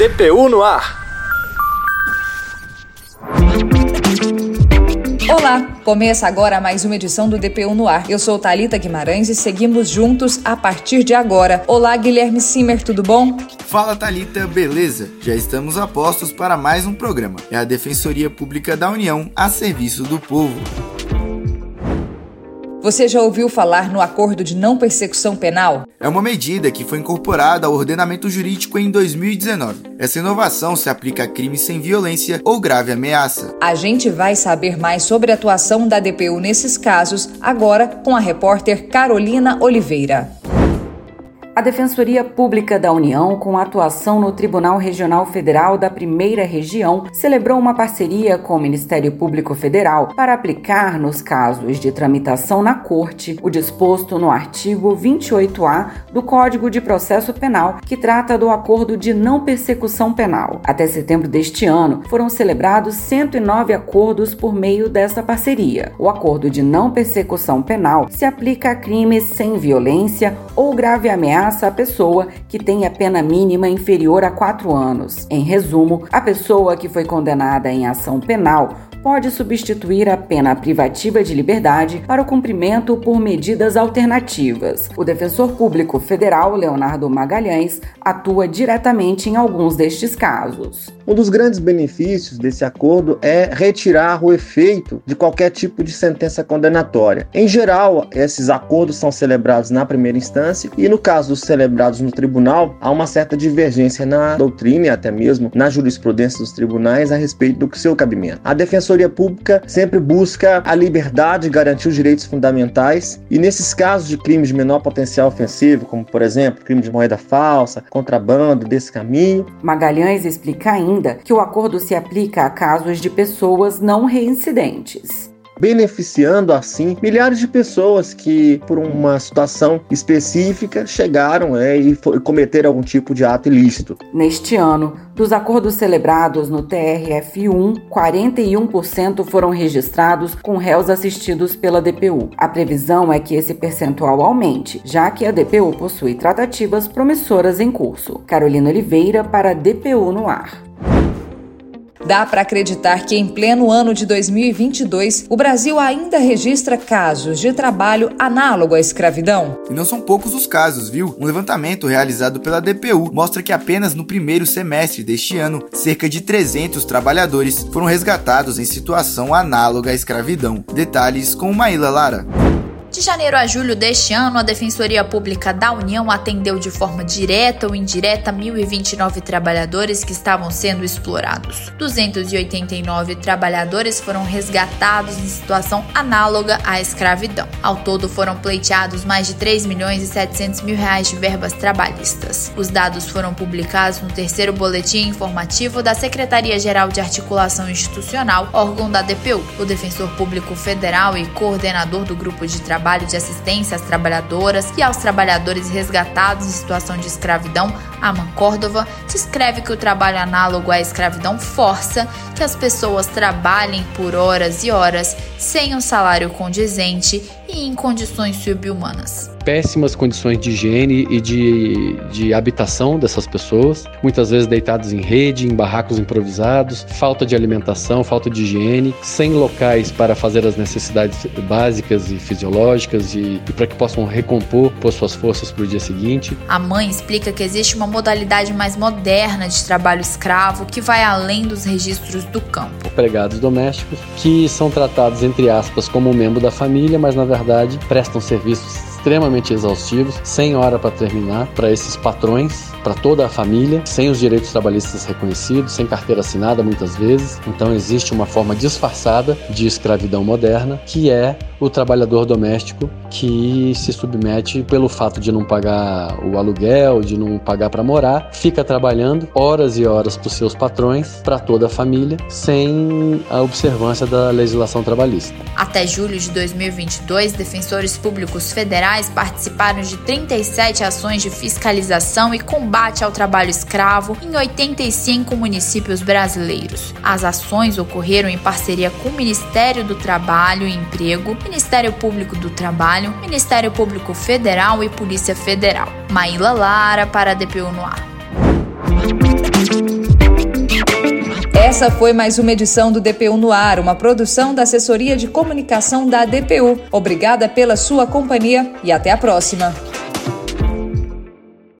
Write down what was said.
DPU no ar. Olá, começa agora mais uma edição do DPU no ar. Eu sou Talita Guimarães e seguimos juntos a partir de agora. Olá, Guilherme Simer, tudo bom? Fala Talita, beleza? Já estamos a postos para mais um programa. É a Defensoria Pública da União a serviço do povo. Você já ouviu falar no Acordo de Não Persecução Penal? É uma medida que foi incorporada ao ordenamento jurídico em 2019. Essa inovação se aplica a crimes sem violência ou grave ameaça. A gente vai saber mais sobre a atuação da DPU nesses casos agora com a repórter Carolina Oliveira. A Defensoria Pública da União, com atuação no Tribunal Regional Federal da Primeira Região, celebrou uma parceria com o Ministério Público Federal para aplicar nos casos de tramitação na Corte o disposto no artigo 28A do Código de Processo Penal, que trata do acordo de não persecução penal. Até setembro deste ano, foram celebrados 109 acordos por meio dessa parceria. O acordo de não persecução penal se aplica a crimes sem violência ou grave ameaça ameaça a pessoa que tem a pena mínima inferior a quatro anos. Em resumo, a pessoa que foi condenada em ação penal pode substituir a pena privativa de liberdade para o cumprimento por medidas alternativas. O defensor público federal, Leonardo Magalhães, atua diretamente em alguns destes casos. Um dos grandes benefícios desse acordo é retirar o efeito de qualquer tipo de sentença condenatória. Em geral, esses acordos são celebrados na primeira instância e, no caso dos celebrados no tribunal, há uma certa divergência na doutrina e até mesmo na jurisprudência dos tribunais a respeito do seu cabimento. A Defensoria Pública sempre busca a liberdade e garantir os direitos fundamentais, e nesses casos de crimes de menor potencial ofensivo, como por exemplo, crime de moeda falsa, contrabando, desse caminho. Magalhães explica ainda que o acordo se aplica a casos de pessoas não reincidentes beneficiando assim milhares de pessoas que, por uma situação específica, chegaram né, e cometeram algum tipo de ato ilícito. Neste ano, dos acordos celebrados no TRF1, 41% foram registrados com réus assistidos pela DPU. A previsão é que esse percentual aumente, já que a DPU possui tratativas promissoras em curso. Carolina Oliveira para DPU no ar. Dá para acreditar que em pleno ano de 2022, o Brasil ainda registra casos de trabalho análogo à escravidão? E não são poucos os casos, viu? Um levantamento realizado pela DPU mostra que apenas no primeiro semestre deste ano, cerca de 300 trabalhadores foram resgatados em situação análoga à escravidão. Detalhes com Maíla Lara. De janeiro a julho deste ano, a Defensoria Pública da União atendeu de forma direta ou indireta 1.029 trabalhadores que estavam sendo explorados. 289 trabalhadores foram resgatados em situação análoga à escravidão. Ao todo, foram pleiteados mais de 3 milhões e 700 mil reais de verbas trabalhistas. Os dados foram publicados no terceiro boletim informativo da Secretaria-Geral de Articulação Institucional, órgão da DPU. O Defensor Público Federal e coordenador do Grupo de Trabalho trabalho de assistência às trabalhadoras e aos trabalhadores resgatados em situação de escravidão, Aman Córdova, descreve que o trabalho análogo à escravidão força que as pessoas trabalhem por horas e horas sem um salário condizente e em condições subhumanas péssimas condições de higiene e de, de habitação dessas pessoas, muitas vezes deitados em rede, em barracos improvisados, falta de alimentação, falta de higiene, sem locais para fazer as necessidades básicas e fisiológicas e, e para que possam recompor por suas forças para o dia seguinte. A mãe explica que existe uma modalidade mais moderna de trabalho escravo que vai além dos registros do campo. Empregados domésticos que são tratados, entre aspas, como membro da família, mas na verdade prestam serviços extremamente exaustivos, sem hora para terminar, para esses patrões, para toda a família, sem os direitos trabalhistas reconhecidos, sem carteira assinada muitas vezes. Então existe uma forma disfarçada de escravidão moderna, que é o trabalhador doméstico que se submete pelo fato de não pagar o aluguel, de não pagar para morar, fica trabalhando horas e horas para os seus patrões, para toda a família, sem a observância da legislação trabalhista. Até julho de 2022, defensores públicos federais participaram de 37 ações de fiscalização e combate ao trabalho escravo em 85 municípios brasileiros. As ações ocorreram em parceria com o Ministério do Trabalho e Emprego, Ministério Público do Trabalho, Ministério Público Federal e Polícia Federal. Maíla Lara para a DPU no ar. Essa foi mais uma edição do DPU no Ar, uma produção da Assessoria de Comunicação da DPU. Obrigada pela sua companhia e até a próxima.